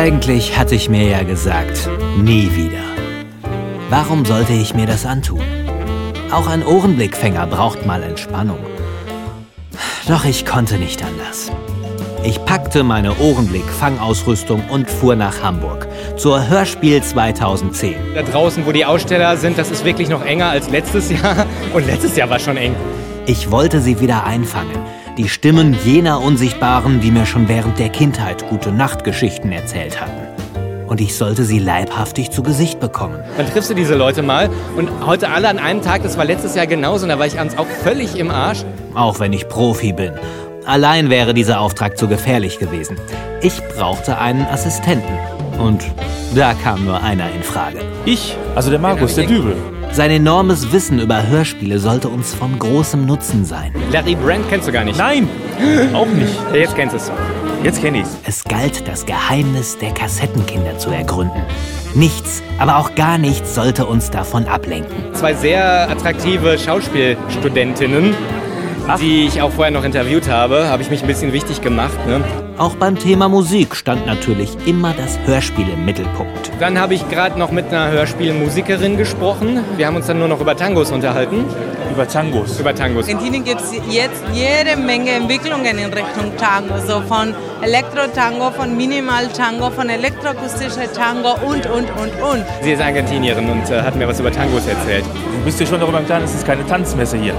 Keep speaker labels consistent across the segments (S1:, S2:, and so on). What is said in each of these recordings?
S1: Eigentlich hatte ich mir ja gesagt, nie wieder. Warum sollte ich mir das antun? Auch ein Ohrenblickfänger braucht mal Entspannung. Doch ich konnte nicht anders. Ich packte meine Ohrenblick-Fangausrüstung und fuhr nach Hamburg zur Hörspiel 2010.
S2: Da draußen, wo die Aussteller sind, das ist wirklich noch enger als letztes Jahr. Und letztes Jahr war schon eng.
S1: Ich wollte sie wieder einfangen. Die Stimmen jener Unsichtbaren, die mir schon während der Kindheit gute Nachtgeschichten erzählt hatten. Und ich sollte sie leibhaftig zu Gesicht bekommen.
S2: Dann triffst du diese Leute mal und heute alle an einem Tag, das war letztes Jahr genauso, und da war ich abends auch völlig im Arsch.
S1: Auch wenn ich Profi bin. Allein wäre dieser Auftrag zu gefährlich gewesen. Ich brauchte einen Assistenten. Und da kam nur einer in Frage.
S3: Ich, also der Markus, der Dübel.
S1: Sein enormes Wissen über Hörspiele sollte uns von großem Nutzen sein.
S2: Larry Brand kennst du gar nicht.
S3: Nein, auch nicht.
S2: Ja, Jetzt kennst du es.
S3: Jetzt kenne ich's.
S1: Es galt, das Geheimnis der Kassettenkinder zu ergründen. Nichts, aber auch gar nichts sollte uns davon ablenken.
S2: Zwei sehr attraktive Schauspielstudentinnen, die ich auch vorher noch interviewt habe, habe ich mich ein bisschen wichtig gemacht. Ne?
S1: Auch beim Thema Musik stand natürlich immer das Hörspiel im Mittelpunkt.
S2: Dann habe ich gerade noch mit einer Hörspielmusikerin gesprochen. Wir haben uns dann nur noch über Tangos unterhalten.
S3: Über Tangos.
S2: Über Tangos.
S4: In Argentinien gibt es jetzt jede Menge Entwicklungen in Richtung Tango, so von Elektro-Tango, von Minimal-Tango, von elektroakustischer Tango und, und, und, und.
S2: Sie ist Argentinierin und äh, hat mir was über Tangos erzählt.
S3: Du bist dir schon darüber im Klaren, es ist keine Tanzmesse hier.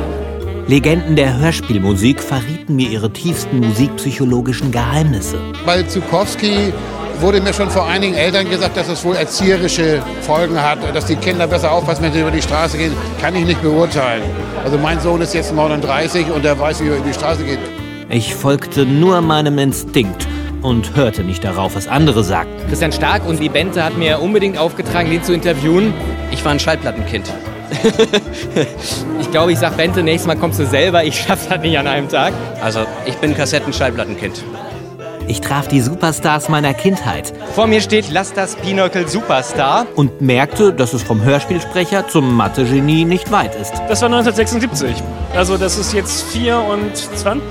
S1: Legenden der Hörspielmusik verrieten mir ihre tiefsten musikpsychologischen Geheimnisse.
S5: Bei Zukowski wurde mir schon vor einigen Eltern gesagt, dass es wohl erzieherische Folgen hat, dass die Kinder besser aufpassen, wenn sie über die Straße gehen. Kann ich nicht beurteilen. Also mein Sohn ist jetzt 39 und der weiß, wie er über die Straße geht.
S1: Ich folgte nur meinem Instinkt und hörte nicht darauf, was andere sagten.
S2: Christian Stark und die Bente hat mir unbedingt aufgetragen, den zu interviewen.
S6: Ich war ein Schallplattenkind.
S2: Ich glaube, ich sag Bente, nächstes Mal kommst du selber. Ich schaff's halt nicht an einem Tag.
S6: Also, ich bin Kassetten-Schallplattenkind.
S1: Ich traf die Superstars meiner Kindheit
S2: Vor mir steht Lass das Pinochle Superstar.
S1: und merkte, dass es vom Hörspielsprecher zum Mathe-Genie nicht weit ist.
S7: Das war 1976. Also das ist jetzt 24.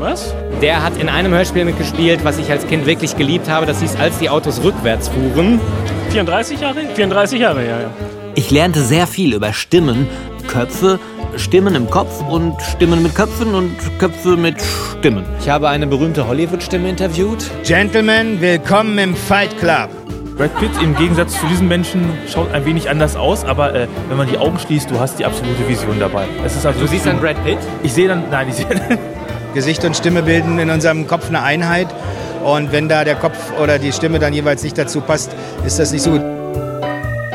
S7: Was?
S2: Der hat in einem Hörspiel mitgespielt, was ich als Kind wirklich geliebt habe. Das hieß Als die Autos rückwärts fuhren.
S7: 34 Jahre? 34 Jahre, ja, ja.
S1: Ich lernte sehr viel über Stimmen, Köpfe, Stimmen im Kopf und Stimmen mit Köpfen und Köpfe mit Stimmen.
S2: Ich habe eine berühmte Hollywood-Stimme interviewt.
S8: Gentlemen, willkommen im Fight Club.
S3: Brad Pitt im Gegensatz zu diesen Menschen schaut ein wenig anders aus, aber äh, wenn man die Augen schließt, du hast die absolute Vision dabei. Es ist also
S2: Du siehst dann Brad Pitt?
S3: Ich sehe dann, nein, ich sehe
S8: Gesicht und Stimme bilden in unserem Kopf eine Einheit. Und wenn da der Kopf oder die Stimme dann jeweils nicht dazu passt, ist das nicht so gut.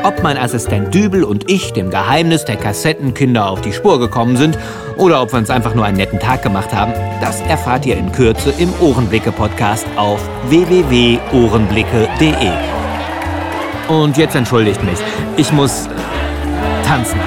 S1: Ob mein Assistent Dübel und ich dem Geheimnis der Kassettenkinder auf die Spur gekommen sind oder ob wir uns einfach nur einen netten Tag gemacht haben, das erfahrt ihr in Kürze im Ohrenblicke-Podcast auf www.ohrenblicke.de. Und jetzt entschuldigt mich, ich muss tanzen.